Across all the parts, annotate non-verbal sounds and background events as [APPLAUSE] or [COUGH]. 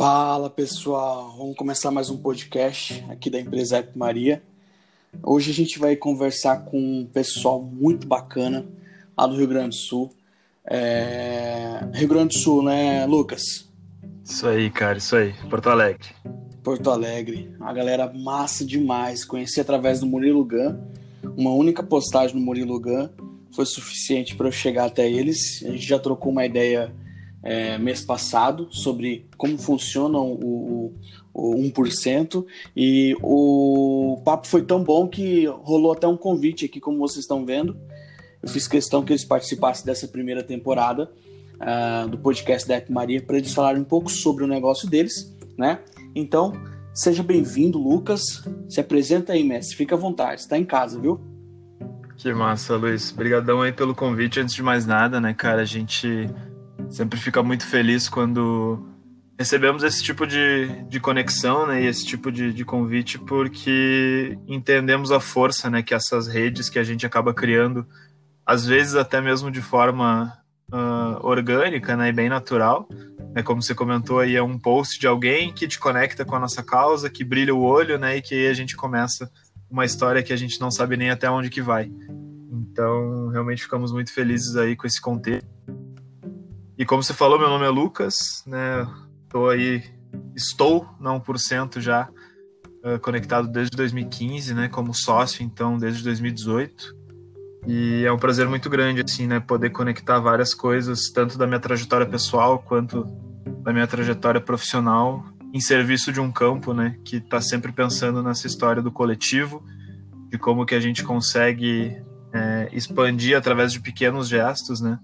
Fala pessoal, vamos começar mais um podcast aqui da empresa App Maria. Hoje a gente vai conversar com um pessoal muito bacana lá do Rio Grande do Sul. É... Rio Grande do Sul, né, Lucas? Isso aí, cara, isso aí. Porto Alegre. Porto Alegre. A galera massa demais. Conheci através do Murilo Gun. Uma única postagem no Murilo Gun foi suficiente para eu chegar até eles. A gente já trocou uma ideia é, mês passado sobre como funciona o, o, o 1%. E o papo foi tão bom que rolou até um convite aqui, como vocês estão vendo. Eu fiz questão que eles participassem dessa primeira temporada uh, do podcast da App Maria para eles falarem um pouco sobre o negócio deles, né? Então, seja bem-vindo, Lucas. Se apresenta aí, mestre. Fica à vontade, está em casa, viu? Que massa, Luiz. Obrigadão aí pelo convite. Antes de mais nada, né, cara, a gente sempre fica muito feliz quando recebemos esse tipo de, de conexão, né, e esse tipo de, de convite, porque entendemos a força, né, que essas redes que a gente acaba criando, às vezes até mesmo de forma uh, orgânica, né, e bem natural, né, como você comentou aí, é um post de alguém que te conecta com a nossa causa, que brilha o olho, né, e que aí a gente começa uma história que a gente não sabe nem até onde que vai. Então, realmente ficamos muito felizes aí com esse contexto. E como você falou, meu nome é Lucas, né? Tô aí, estou na 1% já uh, conectado desde 2015, né? Como sócio, então, desde 2018. E é um prazer muito grande, assim, né? Poder conectar várias coisas, tanto da minha trajetória pessoal quanto da minha trajetória profissional, em serviço de um campo, né? Que está sempre pensando nessa história do coletivo, de como que a gente consegue é, expandir através de pequenos gestos, né?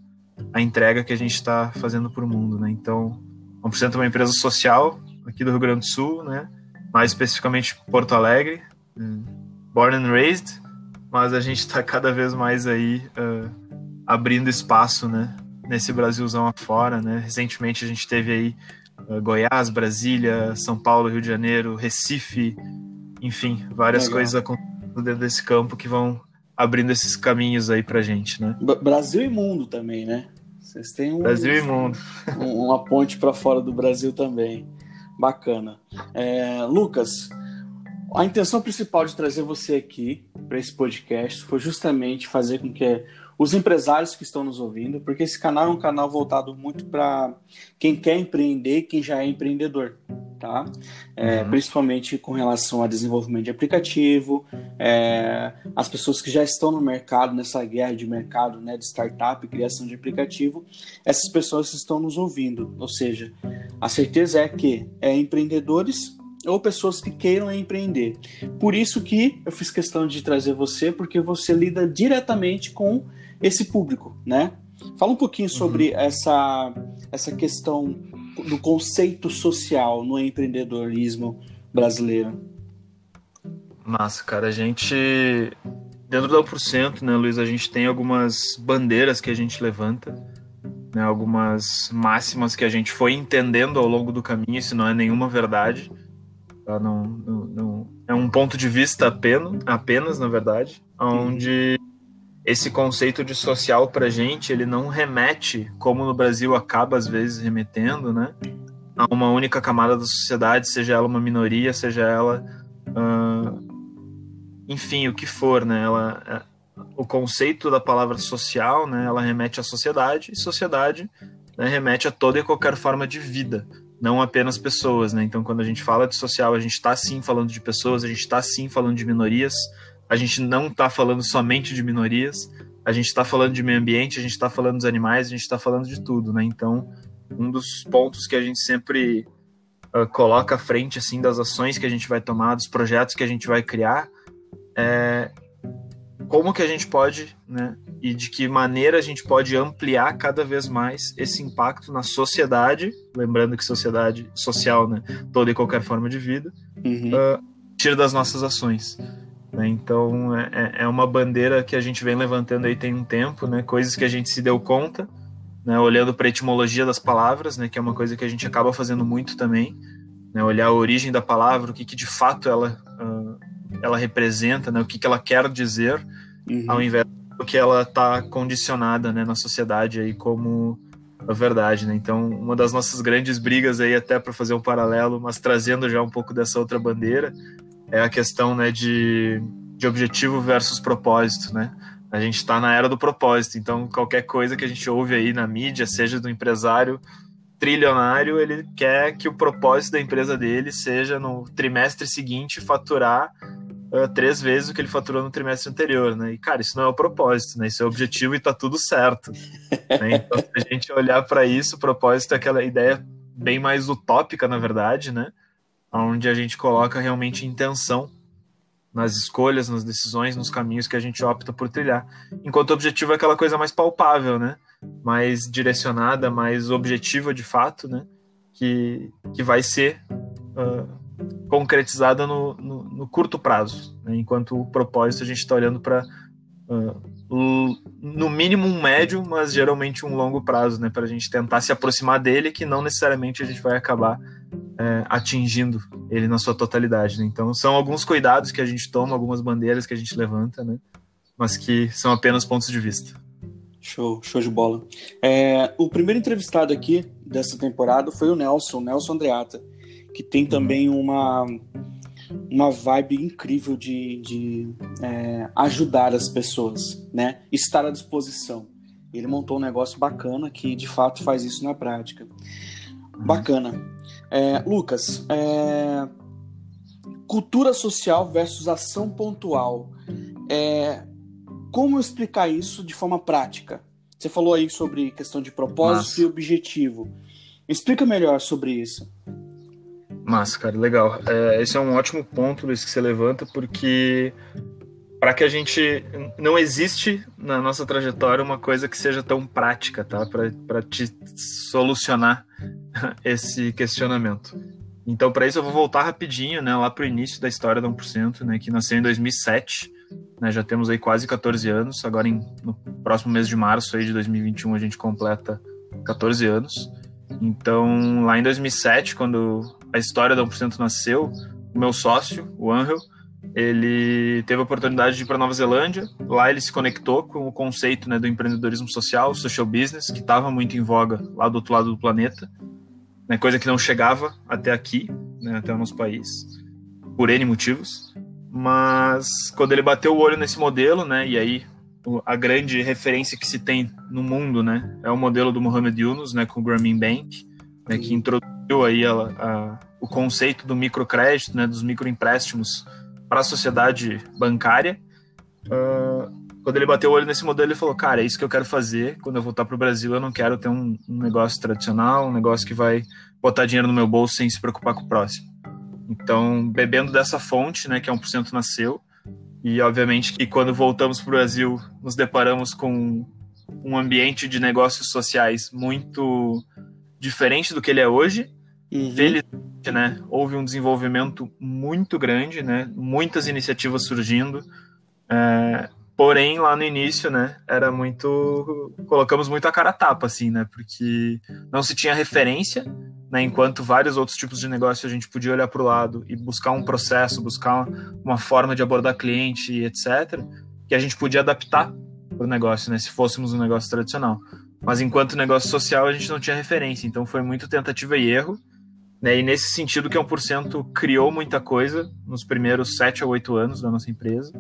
A entrega que a gente está fazendo para o mundo, né? Então, 1% é uma empresa social aqui do Rio Grande do Sul, né? Mais especificamente Porto Alegre, hum, born and raised, mas a gente está cada vez mais aí uh, abrindo espaço, né? Nesse Brasilzão afora, né? Recentemente a gente teve aí uh, Goiás, Brasília, São Paulo, Rio de Janeiro, Recife, enfim, várias Legal. coisas acontecendo dentro desse campo que vão abrindo esses caminhos aí pra gente, né? Brasil e mundo também, né? Vocês têm um, Brasil e mundo. [LAUGHS] uma ponte para fora do Brasil também. Bacana. É, Lucas, a intenção principal de trazer você aqui para esse podcast foi justamente fazer com que os empresários que estão nos ouvindo, porque esse canal é um canal voltado muito para quem quer empreender, quem já é empreendedor, tá? É, uhum. Principalmente com relação a desenvolvimento de aplicativo, é, as pessoas que já estão no mercado, nessa guerra de mercado, né, de startup, criação de aplicativo, essas pessoas estão nos ouvindo, ou seja, a certeza é que é empreendedores ou pessoas que queiram empreender. Por isso que eu fiz questão de trazer você, porque você lida diretamente com esse público, né? Fala um pouquinho sobre uhum. essa, essa questão do conceito social no empreendedorismo brasileiro. Massa, cara. A gente, dentro da 1%, né, Luiz, a gente tem algumas bandeiras que a gente levanta, né, algumas máximas que a gente foi entendendo ao longo do caminho, isso não é nenhuma verdade, tá? não, não, não, é um ponto de vista apenas, apenas na verdade, onde esse conceito de social para gente, ele não remete, como no Brasil acaba às vezes remetendo, né? A uma única camada da sociedade, seja ela uma minoria, seja ela, uh, enfim, o que for, né? Ela, o conceito da palavra social, né? Ela remete à sociedade e sociedade né, remete a toda e qualquer forma de vida, não apenas pessoas, né? Então, quando a gente fala de social, a gente está sim falando de pessoas, a gente está sim falando de minorias, a gente não está falando somente de minorias, a gente está falando de meio ambiente, a gente está falando dos animais, a gente está falando de tudo, né? Então, um dos pontos que a gente sempre uh, coloca à frente, assim, das ações que a gente vai tomar, dos projetos que a gente vai criar, é como que a gente pode, né? E de que maneira a gente pode ampliar cada vez mais esse impacto na sociedade, lembrando que sociedade social, né? Toda e qualquer forma de vida, uhum. uh, tira das nossas ações. Né? Então é, é, é uma bandeira que a gente vem levantando aí tem um tempo, né? coisas que a gente se deu conta, né? olhando para a etimologia das palavras, né? que é uma coisa que a gente acaba fazendo muito também, né? olhar a origem da palavra, o que, que de fato ela, uh, ela representa, né? o que, que ela quer dizer, uhum. ao invés do que ela está condicionada né? na sociedade aí como a verdade, né? Então, uma das nossas grandes brigas aí, até para fazer um paralelo, mas trazendo já um pouco dessa outra bandeira, é a questão né, de, de objetivo versus propósito, né? A gente está na era do propósito, então qualquer coisa que a gente ouve aí na mídia, seja do empresário trilionário, ele quer que o propósito da empresa dele seja no trimestre seguinte faturar uh, três vezes o que ele faturou no trimestre anterior, né? E cara, isso não é o propósito, né? Isso é o objetivo e tá tudo certo. né? Então, se a gente olhar para isso, o propósito é aquela ideia bem mais utópica, na verdade, né? Onde a gente coloca realmente intenção nas escolhas, nas decisões, nos caminhos que a gente opta por trilhar. Enquanto o objetivo é aquela coisa mais palpável, né? Mais direcionada, mais objetiva de fato, né? Que, que vai ser uh, concretizada no, no, no, curto prazo. Né? Enquanto o propósito a gente está olhando para uh, no mínimo um médio, mas geralmente um longo prazo, né? Para a gente tentar se aproximar dele, que não necessariamente a gente vai acabar é, atingindo ele na sua totalidade. Né? Então, são alguns cuidados que a gente toma, algumas bandeiras que a gente levanta, né? mas que são apenas pontos de vista. Show, show de bola. É, o primeiro entrevistado aqui dessa temporada foi o Nelson, Nelson Andreata, que tem uhum. também uhum. uma, uma vibe incrível de, de é, ajudar as pessoas, né? Estar à disposição. Ele montou um negócio bacana que de fato faz isso na prática. Bacana. É, Lucas, é, cultura social versus ação pontual. É, como explicar isso de forma prática? Você falou aí sobre questão de propósito Massa. e objetivo. Explica melhor sobre isso. Massa, cara, legal. É, esse é um ótimo ponto, Luiz, que você levanta, porque para que a gente não existe na nossa trajetória uma coisa que seja tão prática, tá? Para te solucionar [LAUGHS] esse questionamento. Então, para isso eu vou voltar rapidinho, né, lá para o início da história da 1%, né, que nasceu em 2007, né, já temos aí quase 14 anos, agora em, no próximo mês de março aí de 2021 a gente completa 14 anos. Então, lá em 2007, quando a história da 1% nasceu, o meu sócio, o Angel, ele teve a oportunidade de ir para Nova Zelândia. Lá ele se conectou com o conceito né, do empreendedorismo social, social business, que estava muito em voga lá do outro lado do planeta, né, coisa que não chegava até aqui, né, até o nosso país, por N motivos. Mas quando ele bateu o olho nesse modelo, né, e aí a grande referência que se tem no mundo, né, é o modelo do Mohamed Yunus, né, com o Grameen Bank, né, que introduziu aí a, a, o conceito do microcrédito, né, dos microempréstimos para a sociedade bancária. Uh, quando ele bateu o olho nesse modelo, ele falou: Cara, é isso que eu quero fazer. Quando eu voltar para o Brasil, eu não quero ter um, um, negócio tradicional, um negócio que vai botar dinheiro no meu bolso sem se preocupar com o próximo. Então, bebendo dessa fonte, né, que é 1% nasceu, e obviamente que quando voltamos para o Brasil, nos deparamos com um ambiente de negócios sociais muito diferente do que ele é hoje. Uhum. Felizmente, né, houve um desenvolvimento muito grande, né, muitas iniciativas surgindo. É, porém, lá no início, né, era muito. Colocamos muito a cara a tapa, assim, né, porque não se tinha referência, né, enquanto vários outros tipos de negócio a gente podia olhar para o lado e buscar um processo, buscar uma forma de abordar cliente, etc., que a gente podia adaptar para o negócio, né, se fôssemos um negócio tradicional. Mas enquanto negócio social, a gente não tinha referência, então foi muito tentativa e erro. Né? E nesse sentido que a 1% criou muita coisa nos primeiros 7 a 8 anos da nossa empresa.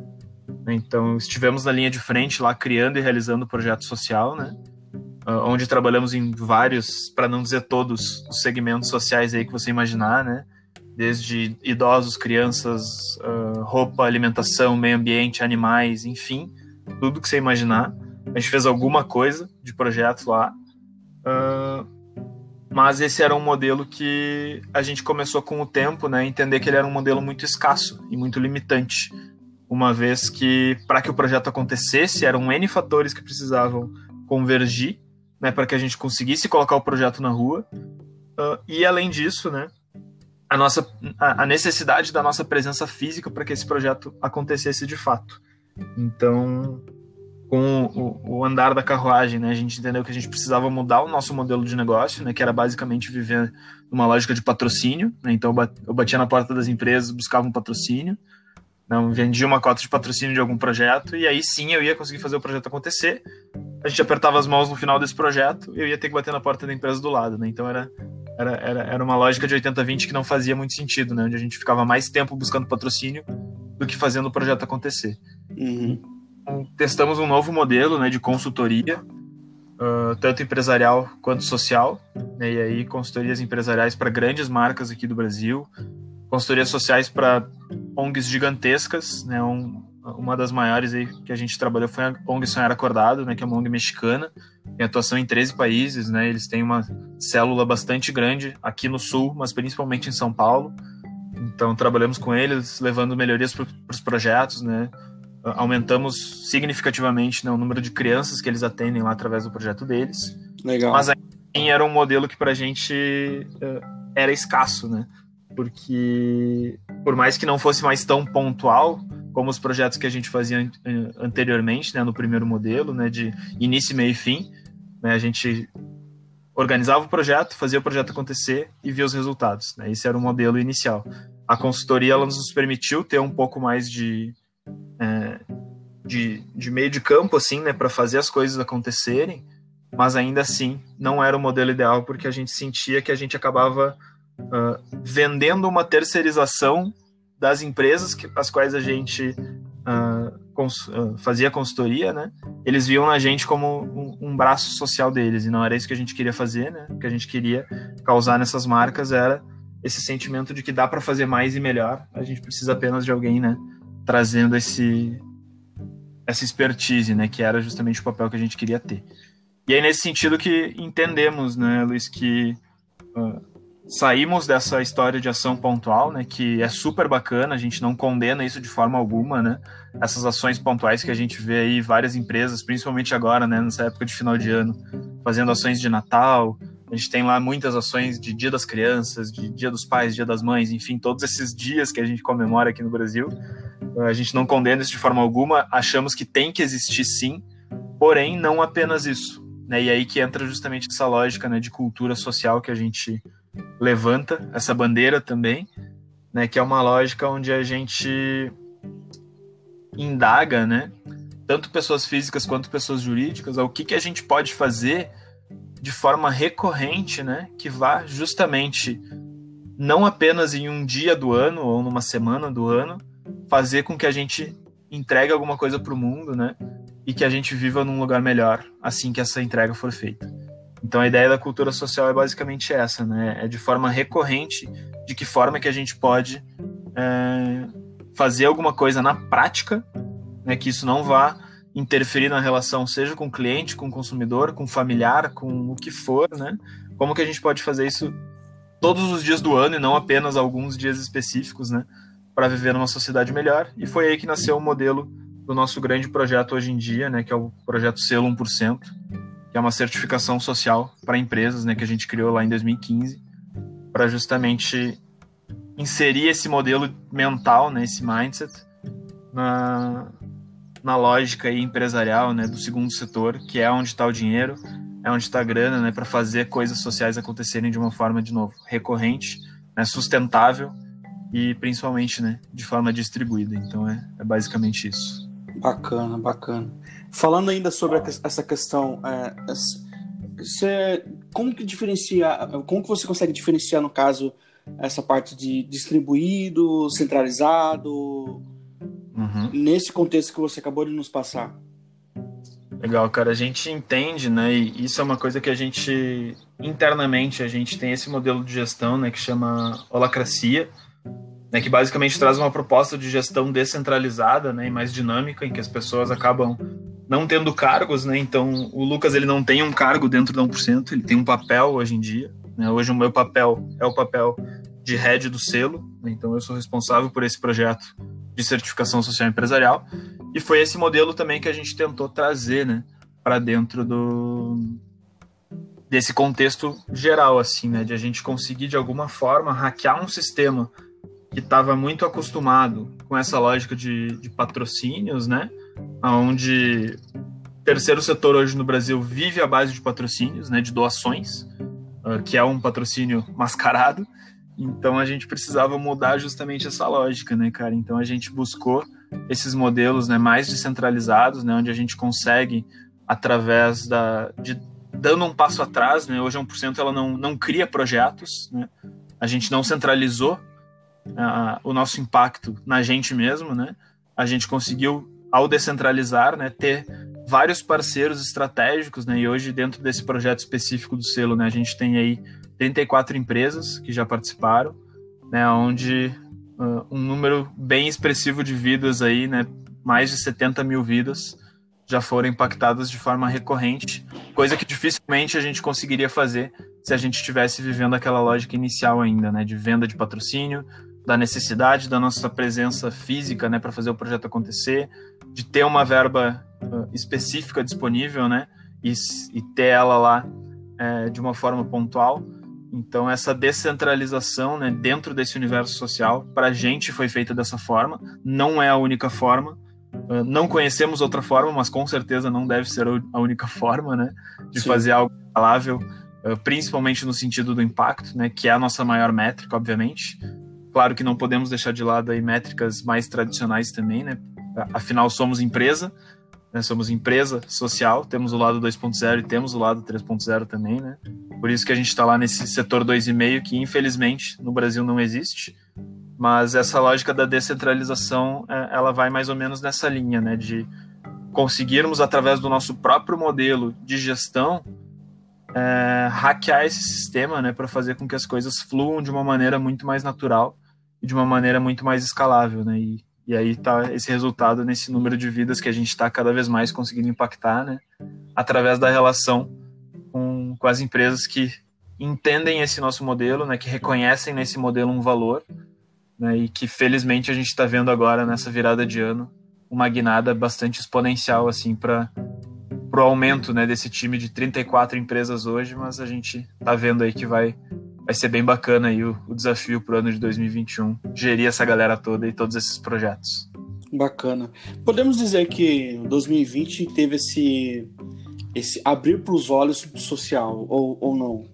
Então estivemos na linha de frente lá criando e realizando projeto social, né? Uh, onde trabalhamos em vários, para não dizer todos, os segmentos sociais aí que você imaginar, né? Desde idosos, crianças, uh, roupa, alimentação, meio ambiente, animais, enfim, tudo que você imaginar. A gente fez alguma coisa de projeto lá. Uh, mas esse era um modelo que a gente começou com o tempo, né, entender que ele era um modelo muito escasso e muito limitante, uma vez que para que o projeto acontecesse eram n fatores que precisavam convergir, né, para que a gente conseguisse colocar o projeto na rua. Uh, e além disso, né, a nossa a, a necessidade da nossa presença física para que esse projeto acontecesse de fato. Então, com o, o, andar da carruagem, né? A gente entendeu que a gente precisava mudar o nosso modelo de negócio, né? Que era basicamente viver numa lógica de patrocínio, né? Então eu batia na porta das empresas, buscava um patrocínio, não vendia uma cota de patrocínio de algum projeto e aí sim eu ia conseguir fazer o projeto acontecer. a gente apertava as mãos no final desse projeto eu ia ter que bater na porta da empresa do lado, né? Então era, era, era, era uma lógica de 80-20 que não fazia muito sentido, né? Onde a gente ficava mais tempo buscando patrocínio do que fazendo o projeto acontecer. Uhum. Então, testamos um novo modelo né, de consultoria, uh, tanto empresarial quanto social, né? e aí consultorias empresariais para grandes marcas aqui do Brasil, consultorias sociais para ONGs gigantescas, né? Um, uma das maiores aí que a gente trabalhou foi a ONG Sonhar Acordado, né, que é uma ONG mexicana, tem atuação em 13 países, né, eles têm uma célula bastante grande aqui no Sul, mas principalmente em São Paulo, então trabalhamos com eles, levando melhorias para os projetos, né, aumentamos significativamente né, o número de crianças que eles atendem lá através do projeto deles. Legal. Mas ainda era um modelo que para a gente uh, era escasso, né, porque por mais que não fosse mais tão pontual, como os projetos que a gente fazia anteriormente, né, no primeiro modelo, né, de início, meio e fim. Né, a gente organizava o projeto, fazia o projeto acontecer e via os resultados. Né, esse era o modelo inicial. A consultoria ela nos permitiu ter um pouco mais de, é, de, de, meio de campo, assim, né, para fazer as coisas acontecerem, mas ainda assim não era o modelo ideal porque a gente sentia que a gente acabava uh, vendendo uma terceirização das empresas que, as quais a gente uh, cons, uh, fazia consultoria, né? Eles viam a gente como um, um, braço social deles e não era isso que a gente queria fazer, né? O que a gente queria causar nessas marcas era esse sentimento de que dá para fazer mais e melhor. A gente precisa apenas de alguém, né? Trazendo esse essa expertise, né? Que era justamente o papel que a gente queria ter. E aí nesse sentido que entendemos, né, Luiz, que uh, saímos dessa história de ação pontual, né, que é super bacana, a gente não condena isso de forma alguma, né, essas ações pontuais que a gente vê aí várias empresas, principalmente agora, né, nessa época de final de ano, fazendo ações de Natal, a gente tem lá muitas ações de Dia das Crianças, de Dia dos Pais, Dia das Mães, enfim, todos esses dias que a gente comemora aqui no Brasil, a gente não condena isso de forma alguma, achamos que tem que existir sim, porém não apenas isso, né, e aí que entra justamente essa lógica, né, de cultura social que a gente levanta essa bandeira também, né, que é uma lógica onde a gente indaga, né, tanto pessoas físicas quanto pessoas jurídicas, o que, que a gente pode fazer de forma recorrente, né, que vá justamente não apenas em um dia do ano ou numa semana do ano, fazer com que a gente entregue alguma coisa para o mundo, né, e que a gente viva num lugar melhor assim que essa entrega for feita. Então a ideia da cultura social é basicamente essa, né? É de forma recorrente, de que forma que a gente pode é, fazer alguma coisa na prática, né? Que isso não vá interferir na relação, seja com cliente, com consumidor, com familiar, com o que for, né? Como que a gente pode fazer isso todos os dias do ano e não apenas alguns dias específicos, né? Para viver numa sociedade melhor. E foi aí que nasceu o modelo do nosso grande projeto hoje em dia, né? Que é o projeto Selo 1%, que é uma certificação social para empresas, né, que a gente criou lá em 2015, para justamente inserir esse modelo mental, né, esse mindset na, na lógica empresarial, né, do segundo setor, que é onde está o dinheiro, é onde está a grana, né, para fazer coisas sociais acontecerem de uma forma de novo recorrente, né, sustentável e principalmente, né, de forma distribuída. Então é, é basicamente isso. Bacana, bacana. Falando ainda sobre essa questão, é, você, como que diferencia, como que você consegue diferenciar no caso essa parte de distribuído, centralizado, uhum. nesse contexto que você acabou de nos passar? Legal, cara. A gente entende, né? E isso é uma coisa que a gente internamente a gente tem esse modelo de gestão, né? Que chama holacracia né, que basicamente traz uma proposta de gestão descentralizada né, e mais dinâmica, em que as pessoas acabam não tendo cargos, né? Então, o Lucas ele não tem um cargo dentro da 1%, ele tem um papel hoje em dia. Né? Hoje o meu papel é o papel de head do selo, né? então eu sou responsável por esse projeto de certificação social empresarial. E foi esse modelo também que a gente tentou trazer, né, para dentro do desse contexto geral assim, né, de a gente conseguir de alguma forma hackear um sistema que estava muito acostumado com essa lógica de, de patrocínios, né? Onde terceiro setor hoje no Brasil vive à base de patrocínios, né? De doações, uh, que é um patrocínio mascarado. Então a gente precisava mudar justamente essa lógica, né, cara? Então a gente buscou esses modelos, né, mais descentralizados, né, onde a gente consegue através da, de dando um passo atrás, né? Hoje a 1% ela não, não cria projetos, né? A gente não centralizou uh, o nosso impacto na gente mesmo, né? A gente conseguiu, ao descentralizar, né, ter vários parceiros estratégicos, né? E hoje, dentro desse projeto específico do selo, né, a gente tem aí 34 empresas que já participaram, né? Onde uh, um número bem expressivo de vidas aí, né? Mais de 70 mil vidas já foram impactadas de forma recorrente, coisa que dificilmente a gente conseguiria fazer se a gente estivesse vivendo aquela lógica inicial ainda, né, de venda de patrocínio, da necessidade da nossa presença física, né, para fazer o projeto acontecer, de ter uma verba uh, específica disponível, né, e, e ter ela lá é, de uma forma pontual. Então essa descentralização, né, dentro desse universo social, para a gente foi feita dessa forma. Não é a única forma, ah, não conhecemos outra forma, mas com certeza não deve ser a única forma, né, de Sim. fazer algo escalável, ah, principalmente no sentido do impacto, né, que é a nossa maior métrica, obviamente. Claro que não podemos deixar de lado aí métricas mais tradicionais também, né? Afinal somos empresa, né, somos empresa social, temos o lado 2.0 e temos o lado 3.0 também, né? Por isso que a gente está lá nesse setor 2,5 que infelizmente no Brasil não existe mas essa lógica da descentralização, é, ela vai mais ou menos nessa linha, né, de conseguirmos através do nosso próprio modelo de gestão é, hackear esse sistema, né, para fazer com que as coisas fluam de uma maneira muito mais natural e de uma maneira muito mais escalável, né, e, e aí tá esse resultado nesse número de vidas que a gente está cada vez mais conseguindo impactar, né, através da relação com, com as empresas que entendem esse nosso modelo, né, que reconhecem nesse modelo um valor né, e que felizmente a gente está vendo agora nessa virada de ano uma guinada bastante exponencial assim para o aumento né, desse time de 34 empresas hoje, mas a gente está vendo aí que vai, vai ser bem bacana aí o, o desafio para o ano de 2021, gerir essa galera toda e todos esses projetos. Bacana. Podemos dizer que 2020 teve esse, esse abrir para os olhos social, ou, ou não?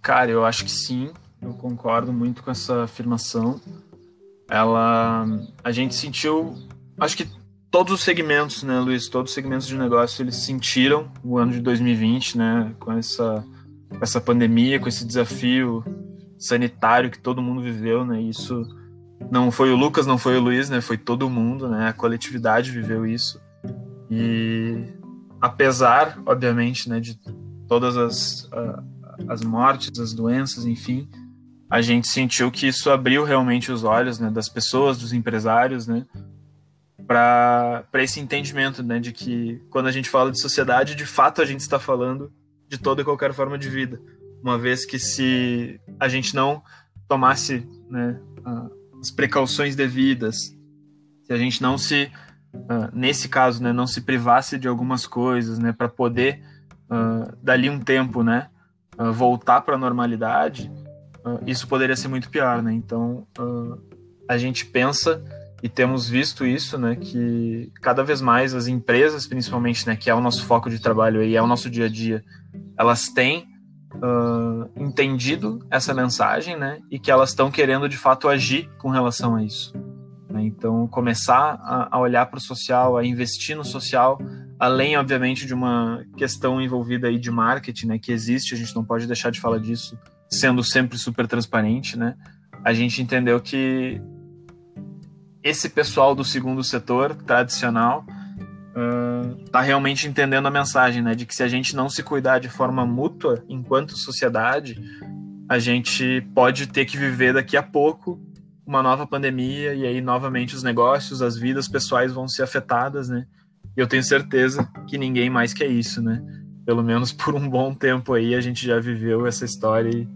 Cara, eu acho que sim. Eu concordo muito com essa afirmação. Ela, a gente sentiu, acho que todos os segmentos, né, Luiz, todos os segmentos de negócio, eles sentiram o ano de 2020, né, com essa essa pandemia, com esse desafio sanitário que todo mundo viveu, né? Isso não foi o Lucas, não foi o Luiz, né? Foi todo mundo, né? A coletividade viveu isso. E apesar, obviamente, né, de todas as, as mortes, as doenças, enfim, a gente sentiu que isso abriu realmente os olhos né, das pessoas, dos empresários, né, para esse entendimento né, de que quando a gente fala de sociedade, de fato a gente está falando de toda e qualquer forma de vida. Uma vez que se a gente não tomasse né, as precauções devidas, se a gente não se, nesse caso, né, não se privasse de algumas coisas né, para poder, dali um tempo, né, voltar para a normalidade, isso poderia ser muito pior, né? Então, a gente pensa e temos visto isso, né, que cada vez mais as empresas, principalmente, né, que é o nosso foco de trabalho e é o nosso dia a dia, elas têm uh, entendido essa mensagem, né, e que elas estão querendo de fato agir com relação a isso. Né? Então, começar a, a olhar para o social, a investir no social, além, obviamente, de uma questão envolvida aí de marketing, né, que existe, a gente não pode deixar de falar disso sendo sempre super transparente, né? A gente entendeu que esse pessoal do segundo setor tradicional está uh, realmente entendendo a mensagem, né? De que se a gente não se cuidar de forma mútua enquanto sociedade, a gente pode ter que viver daqui a pouco uma nova pandemia e aí novamente os negócios, as vidas pessoais vão ser afetadas, né? E eu tenho certeza que ninguém mais quer isso, né? Pelo menos por um bom tempo aí a gente já viveu essa história e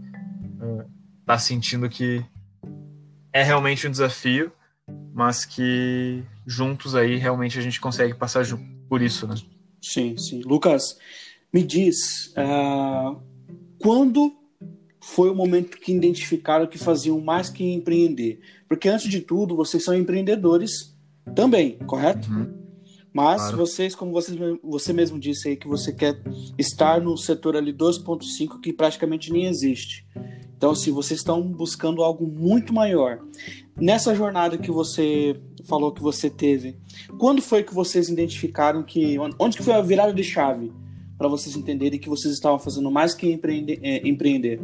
tá sentindo que é realmente um desafio, mas que juntos aí realmente a gente consegue passar por isso, né? Sim, sim. Lucas, me diz, uh, quando foi o momento que identificaram que faziam mais que empreender? Porque antes de tudo, vocês são empreendedores também, correto? Uhum. Mas claro. vocês, como você, você mesmo disse aí, que você quer estar no setor ali 2.5 que praticamente nem existe. Então, assim, vocês estão buscando algo muito maior. Nessa jornada que você falou que você teve, quando foi que vocês identificaram que. Onde que foi a virada de chave para vocês entenderem que vocês estavam fazendo mais que empreender? É, empreender?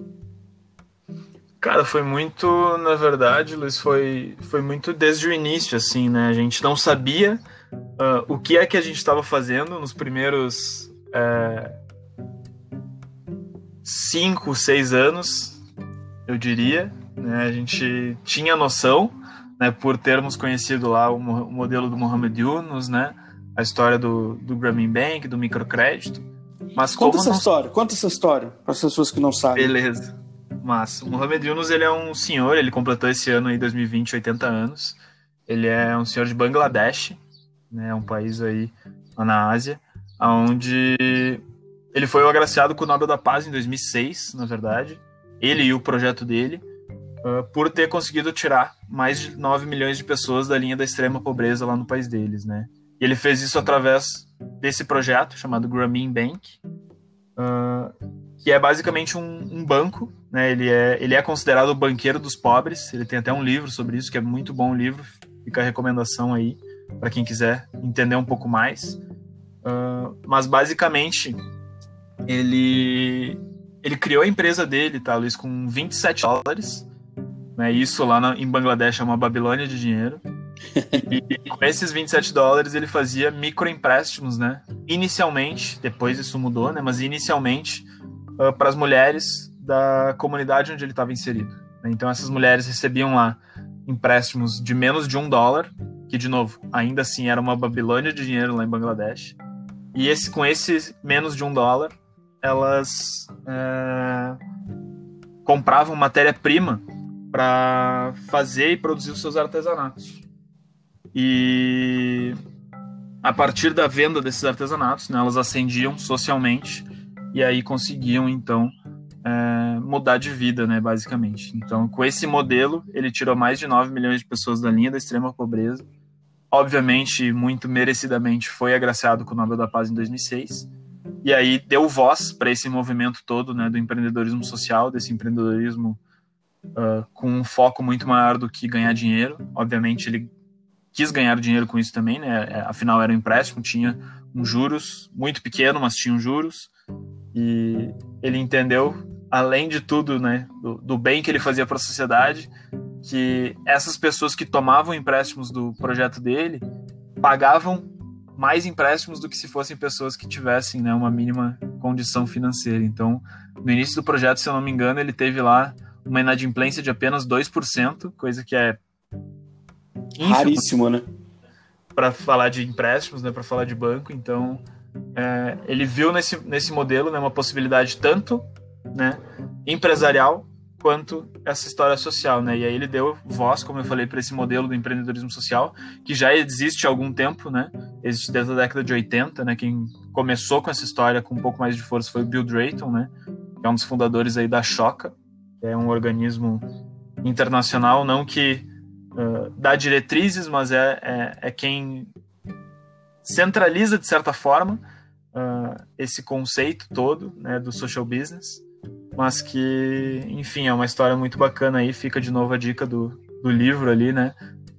Cara, foi muito, na verdade, Luiz, foi, foi muito desde o início, assim, né? A gente não sabia uh, o que é que a gente estava fazendo nos primeiros é, cinco, seis anos, eu diria. Né? A gente tinha noção, né, por termos conhecido lá o, o modelo do Mohamed Yunus, né? A história do, do Grameen Bank, do microcrédito. Mas conta essa não... história, conta essa história para as pessoas que não sabem. Beleza. Massa. O Mohamed Yunus, ele é um senhor, ele completou esse ano aí, 2020, 80 anos. Ele é um senhor de Bangladesh, né, um país aí na Ásia, onde ele foi agraciado com o Nobel da Paz em 2006, na verdade. Ele e o projeto dele, uh, por ter conseguido tirar mais de 9 milhões de pessoas da linha da extrema pobreza lá no país deles, né? E ele fez isso através desse projeto chamado Grameen Bank, uh, que é basicamente um, um, banco, né? Ele é, ele é considerado o banqueiro dos pobres. Ele tem até um livro sobre isso, que é muito bom o livro. Fica a recomendação aí para quem quiser entender um pouco mais. Uh, mas basicamente ele ele criou a empresa dele, tá, Luiz, com 27 dólares. Né? Isso lá na, em Bangladesh é uma Babilônia de dinheiro. e, [LAUGHS] e com esses 27 dólares ele fazia microempréstimos, né? Inicialmente, depois isso mudou, né? Mas inicialmente uh, para as mulheres da comunidade onde ele estava inserido. Né? Então essas mulheres recebiam lá empréstimos de menos de um dólar, que de novo, ainda assim era uma Babilônia de dinheiro lá em Bangladesh. E esse, com esse menos de um dólar, elas é, compravam matéria-prima para fazer e produzir os seus artesanatos. E a partir da venda desses artesanatos, né, elas ascendiam socialmente e aí conseguiam então é, mudar de vida, né, basicamente. Então, com esse modelo, ele tirou mais de 9 milhões de pessoas da linha da extrema pobreza. Obviamente, muito merecidamente, foi agraciado com o Nobel da Paz em 2006 e aí deu voz para esse movimento todo né, do empreendedorismo social, desse empreendedorismo uh, com um foco muito maior do que ganhar dinheiro. Obviamente, ele quis ganhar dinheiro com isso também, né? É, afinal, era um empréstimo, tinha um juros muito pequeno, mas tinha um juros. E ele entendeu, além de tudo, né, do, do bem que ele fazia para a sociedade, que essas pessoas que tomavam empréstimos do projeto dele pagavam mais empréstimos do que se fossem pessoas que tivessem né, uma mínima condição financeira. Então, no início do projeto, se eu não me engano, ele teve lá uma inadimplência de apenas 2%, coisa que é raríssimo, né? Para falar de empréstimos, né, para falar de banco. Então, é, ele viu nesse, nesse modelo né, uma possibilidade tanto né, empresarial quanto essa história social, né? E aí ele deu voz, como eu falei, para esse modelo do empreendedorismo social, que já existe há algum tempo, né? Existe desde a década de 80, né? Quem começou com essa história com um pouco mais de força foi o Bill Drayton, né? Que é um dos fundadores aí da Choca, é um organismo internacional, não que uh, dá diretrizes, mas é, é, é, quem centraliza, de certa forma, uh, esse conceito todo né, do social business mas que, enfim, é uma história muito bacana aí. Fica de novo a dica do, do livro ali, né?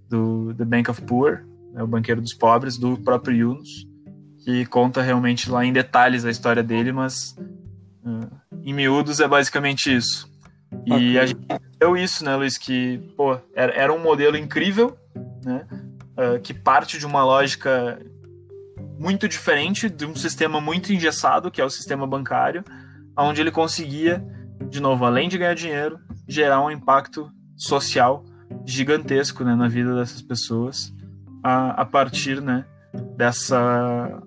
Do The Bank of Poor, né, o Banqueiro dos Pobres, do próprio Yunus, que conta realmente lá em detalhes a história dele, mas uh, em miúdos é basicamente isso. E a gente deu isso, né, Luiz? Que, pô, era, era um modelo incrível, né? Uh, que parte de uma lógica muito diferente, de um sistema muito engessado, que é o sistema bancário, onde ele conseguia, de novo, além de ganhar dinheiro, gerar um impacto social gigantesco né, na vida dessas pessoas a, a partir né, dessa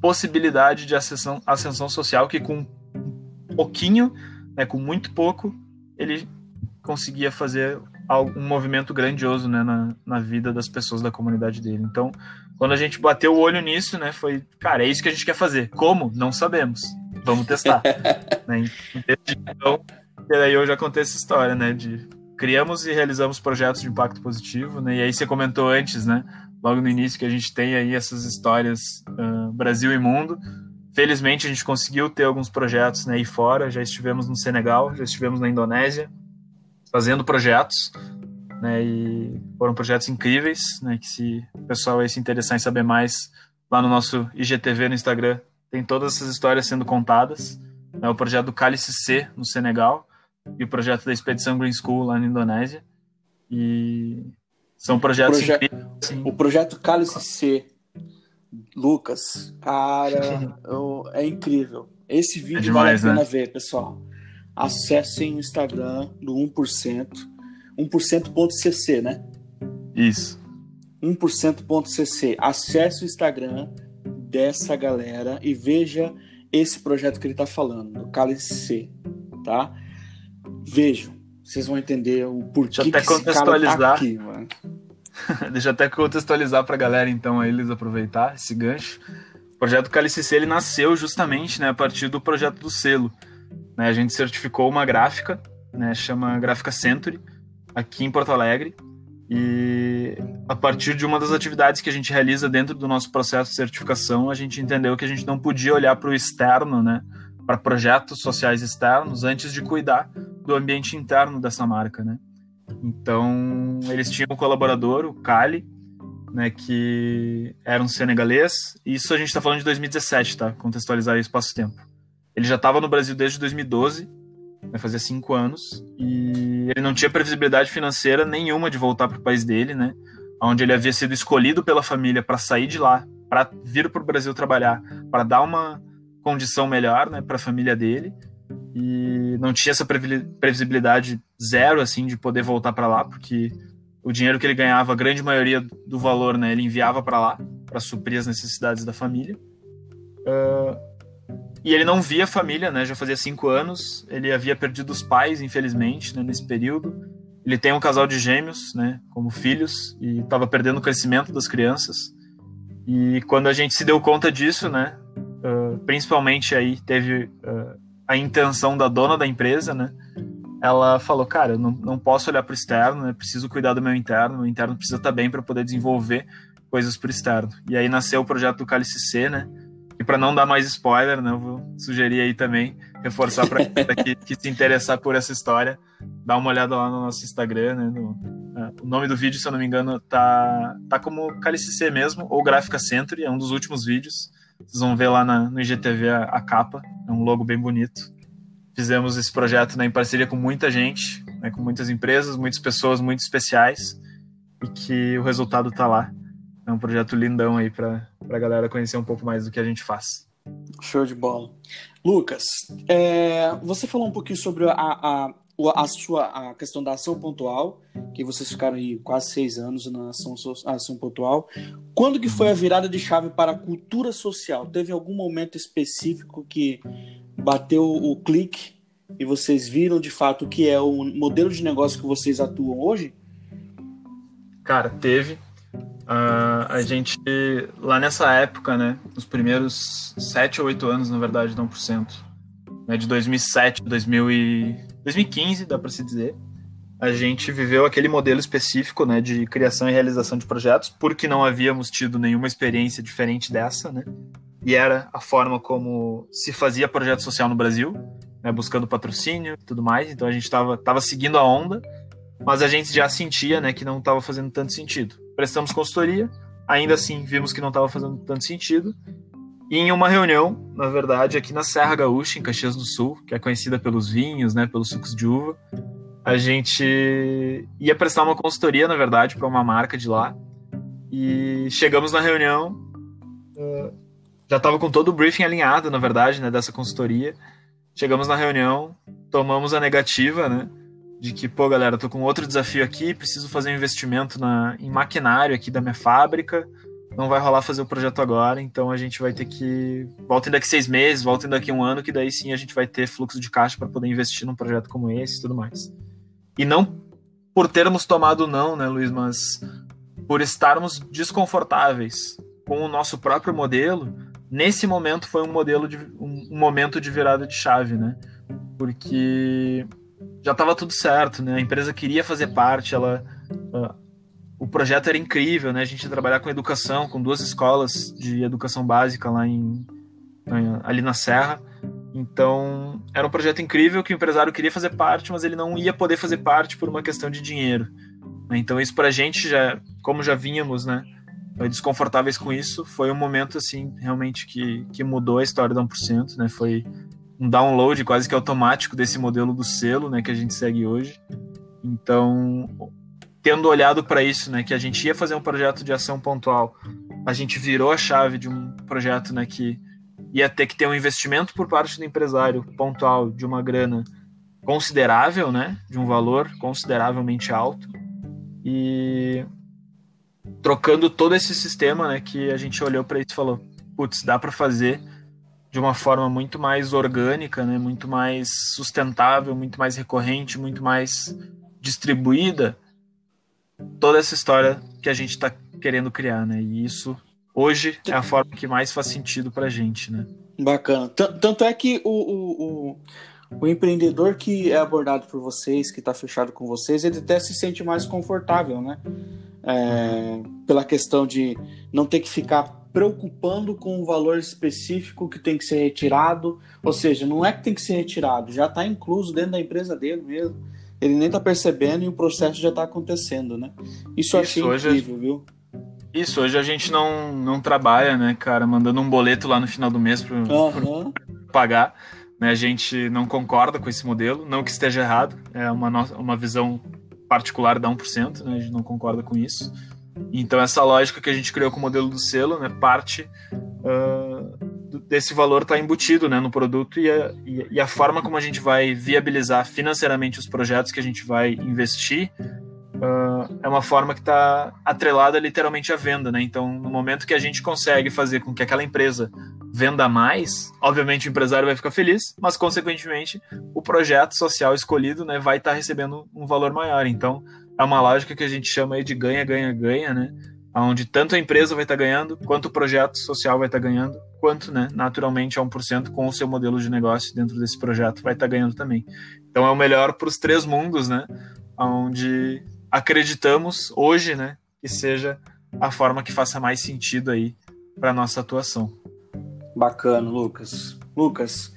possibilidade de ascensão, ascensão social que com um pouquinho, né, com muito pouco, ele conseguia fazer um movimento grandioso né, na, na vida das pessoas da comunidade dele. Então, quando a gente bateu o olho nisso, né, foi, cara, é isso que a gente quer fazer. Como? Não sabemos vamos testar. [LAUGHS] né? Então, e aí eu já contei essa história, né? De criamos e realizamos projetos de impacto positivo, né? E aí você comentou antes, né? Logo no início que a gente tem aí essas histórias uh, Brasil e mundo. Felizmente a gente conseguiu ter alguns projetos né, aí fora. Já estivemos no Senegal, já estivemos na Indonésia, fazendo projetos. Né, e foram projetos incríveis, né, que se o pessoal aí se interessar em saber mais, lá no nosso IGTV no Instagram, tem todas essas histórias sendo contadas. É o projeto do Cálice C, no Senegal, e o projeto da Expedição Green School, lá na Indonésia. E são projetos Proje incríveis. Assim. O projeto Cálice C, Lucas, cara, [LAUGHS] é incrível. Esse vídeo é demais, vale a pena né? ver, pessoal. Acessem o Instagram do 1%, 1%.cc, né? Isso. 1%.cc. Acesse o Instagram dessa galera e veja esse projeto que ele está falando, do Cálice C, tá? Vejam, vocês vão entender o porquê Deixa até que contextualizar. Tá aqui, mano. [LAUGHS] Deixa até contextualizar para a galera, então, aí eles aproveitar esse gancho. O projeto Cálice C ele nasceu justamente né, a partir do projeto do selo. Né, a gente certificou uma gráfica, né, chama Gráfica Century, aqui em Porto Alegre, e a partir de uma das atividades que a gente realiza dentro do nosso processo de certificação, a gente entendeu que a gente não podia olhar para o externo, né, para projetos sociais externos, antes de cuidar do ambiente interno dessa marca, né. Então, eles tinham um colaborador, o Kali, né, que era um senegalês. Isso a gente está falando de 2017, tá? Contextualizar isso espaço-tempo. Ele já estava no Brasil desde 2012 vai fazer cinco anos, e ele não tinha previsibilidade financeira nenhuma de voltar para o país dele, né? Onde ele havia sido escolhido pela família para sair de lá, para vir para o Brasil trabalhar, para dar uma condição melhor, né, para a família dele. E não tinha essa previsibilidade zero, assim, de poder voltar para lá, porque o dinheiro que ele ganhava, a grande maioria do valor, né, ele enviava para lá, para suprir as necessidades da família. Uh, e ele não via a família, né? Já fazia cinco anos. Ele havia perdido os pais, infelizmente, né, nesse período. Ele tem um casal de gêmeos, né? Como filhos. E estava perdendo o crescimento das crianças. E quando a gente se deu conta disso, né? Uh, principalmente aí teve uh, a intenção da dona da empresa, né? Ela falou, cara, eu não, não posso olhar para o externo, né? Preciso cuidar do meu interno. O interno precisa estar tá bem para poder desenvolver coisas para o externo. E aí nasceu o projeto do Cálice C, né? E para não dar mais spoiler, né, eu vou sugerir aí também, reforçar para quem que se interessar por essa história, dá uma olhada lá no nosso Instagram, né, no, uh, o nome do vídeo, se eu não me engano, tá, tá como C mesmo, ou Gráfica Century, é um dos últimos vídeos. Vocês vão ver lá na, no IGTV a, a capa, é um logo bem bonito. Fizemos esse projeto né, em parceria com muita gente, né, com muitas empresas, muitas pessoas muito especiais, e que o resultado tá lá. É um projeto lindão aí para a galera conhecer um pouco mais do que a gente faz. Show de bola. Lucas, é, você falou um pouquinho sobre a, a, a sua a questão da ação pontual, que vocês ficaram aí quase seis anos na ação, ação pontual. Quando que foi a virada de chave para a cultura social? Teve algum momento específico que bateu o clique e vocês viram de fato o que é o modelo de negócio que vocês atuam hoje? Cara, teve. Uh, a gente, lá nessa época, né, nos primeiros sete ou oito anos, na verdade, não por cento, né, de 2007 2000 e 2015, dá para se dizer, a gente viveu aquele modelo específico, né, de criação e realização de projetos, porque não havíamos tido nenhuma experiência diferente dessa, né, e era a forma como se fazia projeto social no Brasil, né, buscando patrocínio e tudo mais, então a gente estava tava seguindo a onda, mas a gente já sentia, né, que não estava fazendo tanto sentido prestamos consultoria, ainda assim vimos que não estava fazendo tanto sentido. E em uma reunião, na verdade, aqui na Serra Gaúcha, em Caxias do Sul, que é conhecida pelos vinhos, né, pelos sucos de uva, a gente ia prestar uma consultoria, na verdade, para uma marca de lá. E chegamos na reunião, uh, já estava com todo o briefing alinhado, na verdade, né, dessa consultoria. Chegamos na reunião, tomamos a negativa, né? de que, pô, galera, tô com outro desafio aqui, preciso fazer um investimento na, em maquinário aqui da minha fábrica, não vai rolar fazer o projeto agora, então a gente vai ter que. Voltem daqui seis meses, voltem daqui um ano, que daí sim a gente vai ter fluxo de caixa para poder investir num projeto como esse e tudo mais. E não por termos tomado não, né, Luiz, mas por estarmos desconfortáveis com o nosso próprio modelo, nesse momento foi um modelo de um, um momento de virada de chave, né? Porque já estava tudo certo, né? A empresa queria fazer parte, ela uh, o projeto era incrível, né? A gente ia trabalhar com educação, com duas escolas de educação básica lá em ali na Serra. Então, era um projeto incrível que o empresário queria fazer parte, mas ele não ia poder fazer parte por uma questão de dinheiro. Né? Então, isso para a gente, já, como já vínhamos né, desconfortáveis com isso, foi um momento assim realmente que, que mudou a história da 1%. Né? Foi um download quase que automático desse modelo do selo né, que a gente segue hoje. Então, tendo olhado para isso, né, que a gente ia fazer um projeto de ação pontual, a gente virou a chave de um projeto né, que ia ter que ter um investimento por parte do empresário pontual de uma grana considerável, né, de um valor consideravelmente alto, e trocando todo esse sistema, né, que a gente olhou para isso e falou, putz, dá para fazer de uma forma muito mais orgânica, né, muito mais sustentável, muito mais recorrente, muito mais distribuída, toda essa história que a gente está querendo criar, né? E isso hoje é a forma que mais faz sentido para a gente, né? Bacana. Tanto é que o, o, o, o, empreendedor que é abordado por vocês, que está fechado com vocês, ele até se sente mais confortável, né? É, pela questão de não ter que ficar preocupando com um valor específico que tem que ser retirado. Ou seja, não é que tem que ser retirado, já está incluso dentro da empresa dele mesmo. Ele nem está percebendo e o processo já está acontecendo, né? Isso, Isso achei hoje, incrível, viu? Isso, hoje a gente não, não trabalha, né, cara, mandando um boleto lá no final do mês para uhum. pagar. Né, a gente não concorda com esse modelo, não que esteja errado, é uma, uma visão particular da 1%, né, a gente não concorda com isso. Então essa lógica que a gente criou com o modelo do selo, né, parte uh, desse valor está embutido né, no produto e a, e a forma como a gente vai viabilizar financeiramente os projetos que a gente vai investir uh, é uma forma que está atrelada literalmente à venda, né? Então, no momento que a gente consegue fazer com que aquela empresa venda mais, obviamente o empresário vai ficar feliz, mas consequentemente o projeto social escolhido, né, vai estar tá recebendo um valor maior. Então, é uma lógica que a gente chama de ganha, ganha, ganha, né? Onde tanto a empresa vai estar tá ganhando, quanto o projeto social vai estar tá ganhando, quanto, né, naturalmente, a 1% com o seu modelo de negócio dentro desse projeto vai estar tá ganhando também. Então é o melhor para os três mundos, né? Onde acreditamos hoje, né, que seja a forma que faça mais sentido aí para nossa atuação. Bacana, Lucas. Lucas,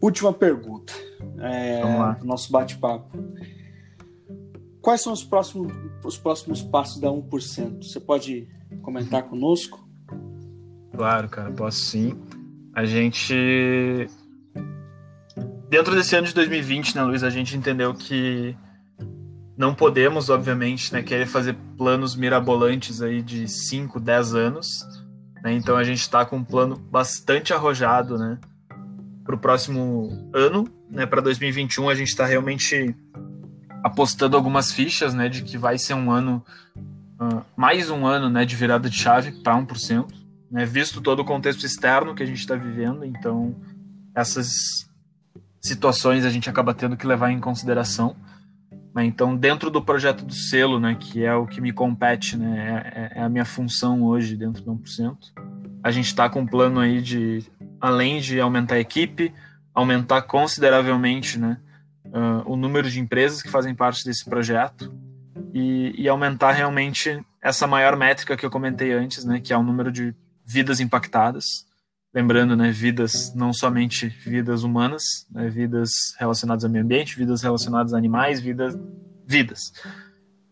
última pergunta. É, Vamos lá. Nosso bate-papo. Quais são os próximos, os próximos passos da 1%? Você pode comentar conosco? Claro, cara, posso sim. A gente. Dentro desse ano de 2020, né, Luiz, a gente entendeu que não podemos, obviamente, né, querer fazer planos mirabolantes aí de 5, 10 anos. Né? Então a gente está com um plano bastante arrojado né, para o próximo ano. Né? Para 2021 a gente está realmente apostando algumas fichas né, de que vai ser um ano, uh, mais um ano né, de virada de chave para 1%, né, visto todo o contexto externo que a gente está vivendo. Então essas situações a gente acaba tendo que levar em consideração. Né? Então, dentro do projeto do selo, né, que é o que me compete, né, é, é a minha função hoje dentro do 1%, a gente está com um plano aí de, além de aumentar a equipe, aumentar consideravelmente né, uh, o número de empresas que fazem parte desse projeto e, e, aumentar realmente essa maior métrica que eu comentei antes, né, que é o número de vidas impactadas. Lembrando, né, vidas, não somente vidas humanas, né, vidas relacionadas ao meio ambiente, vidas relacionadas a animais, vidas, vidas.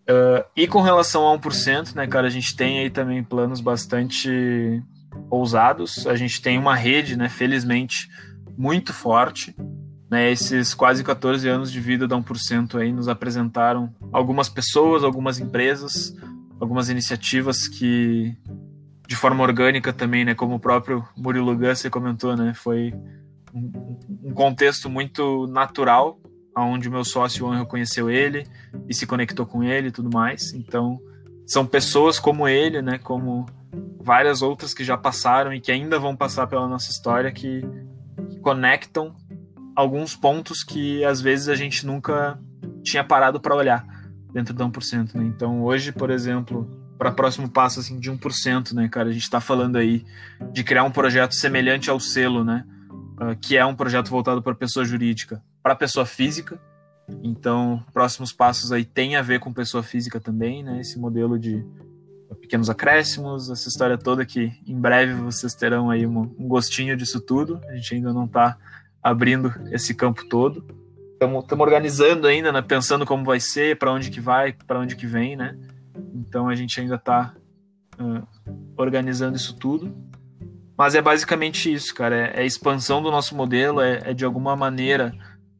Uh, e com relação a 1%, né, cara, a gente tem aí também planos bastante ousados, a gente tem uma rede, né, felizmente, muito forte, né, esses quase 14 anos de vida da 1% aí nos apresentaram algumas pessoas, algumas empresas, algumas iniciativas que de forma orgânica também, né? Como o próprio Murilo Gusser comentou, né? Foi um, um contexto muito natural, onde o meu sócio Anjo conheceu ele e se conectou com ele e tudo mais. Então, são pessoas como ele, né? Como várias outras que já passaram e que ainda vão passar pela nossa história que conectam alguns pontos que às vezes a gente nunca tinha parado para olhar dentro da 1%. Né? Então, hoje, por exemplo, para próximo passo assim de 1%, né, cara? A gente está falando aí de criar um projeto semelhante ao selo, né? Uh, que é um projeto voltado para pessoa jurídica, para pessoa física. Então, próximos passos aí tem a ver com pessoa física também, né? Esse modelo de pequenos acréscimos, essa história toda que em breve vocês terão aí um, um gostinho disso tudo. A gente ainda não está abrindo esse campo todo. Estamos organizando ainda, né, pensando como vai ser, para onde que vai, para onde que vem, né? Então a gente ainda está uh, organizando isso tudo. Mas é basicamente isso, cara. É, é a expansão do nosso modelo, é, é de alguma maneira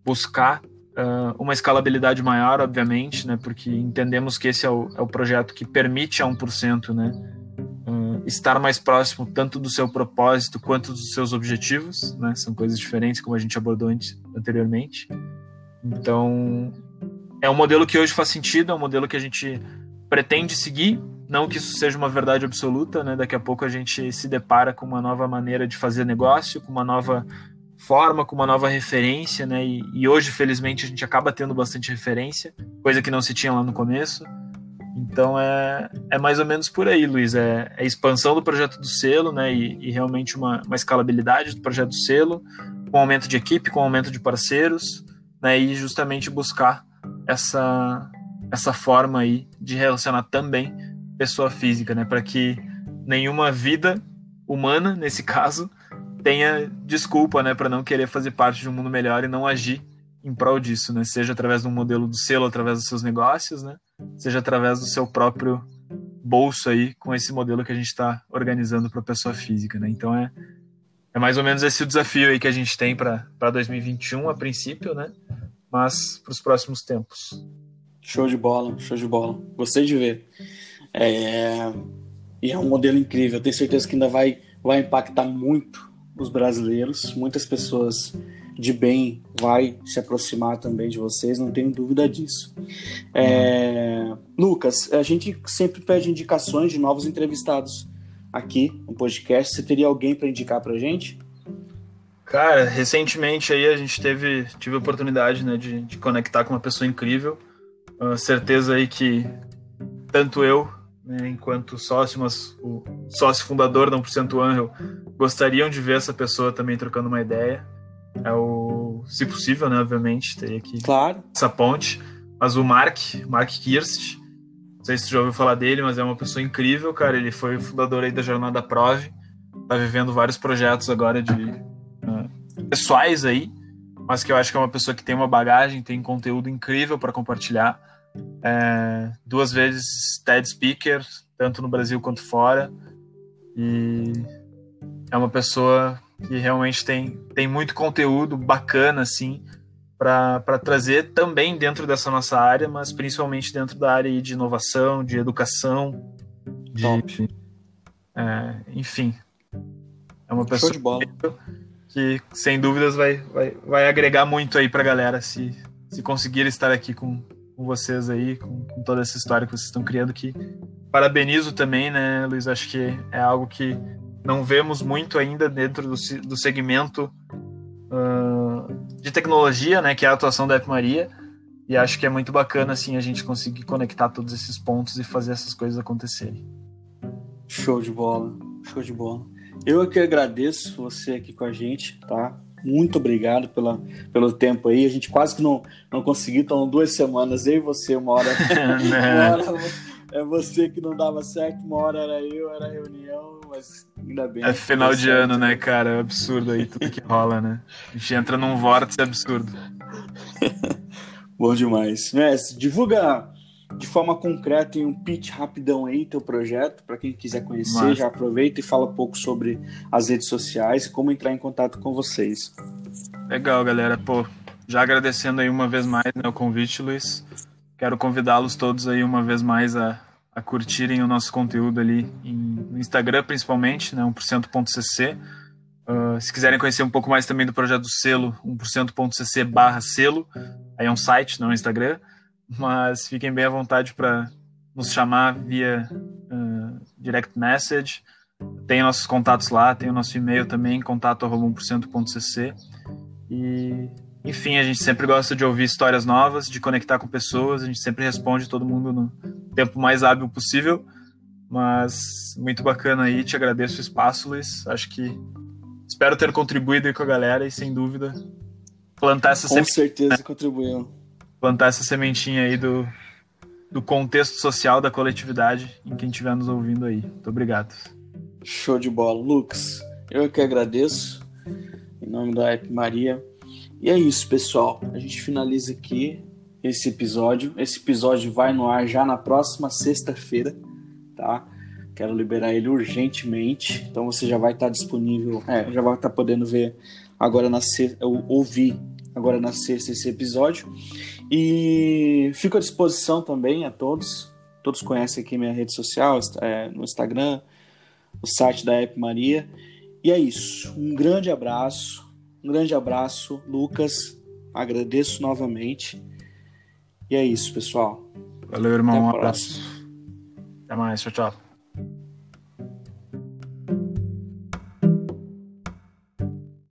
buscar uh, uma escalabilidade maior, obviamente, né? Porque entendemos que esse é o, é o projeto que permite a 1%, né? Estar mais próximo tanto do seu propósito quanto dos seus objetivos, né? São coisas diferentes, como a gente abordou antes, anteriormente. Então, é um modelo que hoje faz sentido, é um modelo que a gente pretende seguir, não que isso seja uma verdade absoluta, né? Daqui a pouco a gente se depara com uma nova maneira de fazer negócio, com uma nova forma, com uma nova referência, né? E, e, hoje, felizmente, a gente acaba tendo bastante referência, coisa que não se tinha lá no começo. Então é, é mais ou menos por aí, Luiz. É, é a expansão do projeto do selo, né? E, e realmente uma, uma, escalabilidade do projeto do selo, com aumento de equipe, com aumento de parceiros, né? E justamente buscar essa, essa forma aí de relacionar também pessoa física, né? Para que nenhuma vida humana, nesse caso, tenha desculpa, né, para não querer fazer parte de um mundo melhor e não agir em prol disso, né? Seja através de um modelo do selo, através dos seus negócios, né? Seja através do seu próprio bolso aí, com esse modelo que a gente está organizando para a pessoa física, né? Então é, é mais ou menos esse o desafio aí que a gente tem para 2021, a princípio, né? Mas para os próximos tempos. Show de bola, show de bola. Gostei de ver. É... E é um modelo incrível. Tenho certeza que ainda vai, vai impactar muito os brasileiros. Muitas pessoas de bem vai se aproximar também de vocês, não tenho dúvida disso. É... Lucas, a gente sempre pede indicações de novos entrevistados aqui no podcast. Você teria alguém para indicar para gente? Cara, recentemente aí a gente teve tive a oportunidade né, de, de conectar com uma pessoa incrível. Uh, certeza aí que tanto eu, né, enquanto sócio, mas o sócio fundador da 1% Angel, gostariam de ver essa pessoa também trocando uma ideia. É o, se possível, né, obviamente, teria que claro. essa ponte. Mas o Mark, Mark Kirst, não sei se você já ouviu falar dele, mas é uma pessoa incrível, cara. Ele foi o fundador aí da Jornada Prove, tá vivendo vários projetos agora de uh, pessoais aí, mas que eu acho que é uma pessoa que tem uma bagagem, tem conteúdo incrível para compartilhar é, duas vezes TED Speaker, tanto no Brasil quanto fora. E é uma pessoa que realmente tem, tem muito conteúdo bacana, assim, para trazer também dentro dessa nossa área, mas principalmente dentro da área de inovação, de educação, de, é, enfim. É uma pessoa que, sem dúvidas, vai, vai, vai agregar muito aí para a galera se, se conseguir estar aqui com, com vocês aí, com, com, toda essa história que vocês estão criando, que parabenizo também, né, Luiz? Acho que é algo que não vemos muito ainda dentro do, do segmento uh, de tecnologia, né, que é a atuação da F Maria, e acho que é muito bacana, assim, a gente conseguir conectar todos esses pontos e fazer essas coisas acontecerem. Show de bola, show de bola. Eu é que agradeço você aqui com a gente, tá? muito obrigado pela, pelo tempo aí. A gente quase que não, não conseguiu, estão duas semanas, eu e você, uma hora, [LAUGHS] uma hora é você que não dava certo, uma hora era eu, era reunião, mas ainda bem. É final de ano, né, cara? É absurdo aí tudo que rola, né? A gente entra num vórtice absurdo. [LAUGHS] Bom demais. Mestre, divulga de forma concreta em um pitch rapidão aí teu projeto, para quem quiser conhecer, já aproveita e fala um pouco sobre as redes sociais e como entrar em contato com vocês. Legal, galera. Pô, já agradecendo aí uma vez mais né, o convite, Luiz. Quero convidá-los todos aí uma vez mais a, a curtirem o nosso conteúdo ali em, no Instagram, principalmente, né, 1%.cc. Uh, se quiserem conhecer um pouco mais também do projeto selo, 1%.cc barra selo, aí é um site, não é um Instagram mas fiquem bem à vontade para nos chamar via uh, direct message. Tem nossos contatos lá, tem o nosso e-mail também, contato.1%.cc. E, enfim, a gente sempre gosta de ouvir histórias novas, de conectar com pessoas, a gente sempre responde todo mundo no tempo mais hábil possível. Mas muito bacana aí, te agradeço o espaço, Luiz. Acho que espero ter contribuído aí com a galera e, sem dúvida, plantar essa Com certeza né? contribuiu plantar essa sementinha aí do, do contexto social da coletividade em quem estiver nos ouvindo aí. Muito obrigado. Show de bola. Lucas, eu que agradeço, em nome da App Maria. E é isso, pessoal. A gente finaliza aqui esse episódio. Esse episódio vai no ar já na próxima sexta-feira, tá? Quero liberar ele urgentemente. Então você já vai estar disponível, é, já vai estar podendo ver agora na sexta, ouvir agora na sexta esse episódio. E fico à disposição também a todos. Todos conhecem aqui minha rede social, é, no Instagram, o site da App Maria. E é isso. Um grande abraço. Um grande abraço, Lucas. Agradeço novamente. E é isso, pessoal. Valeu, irmão. Um abraço. Até mais. Tchau, tchau.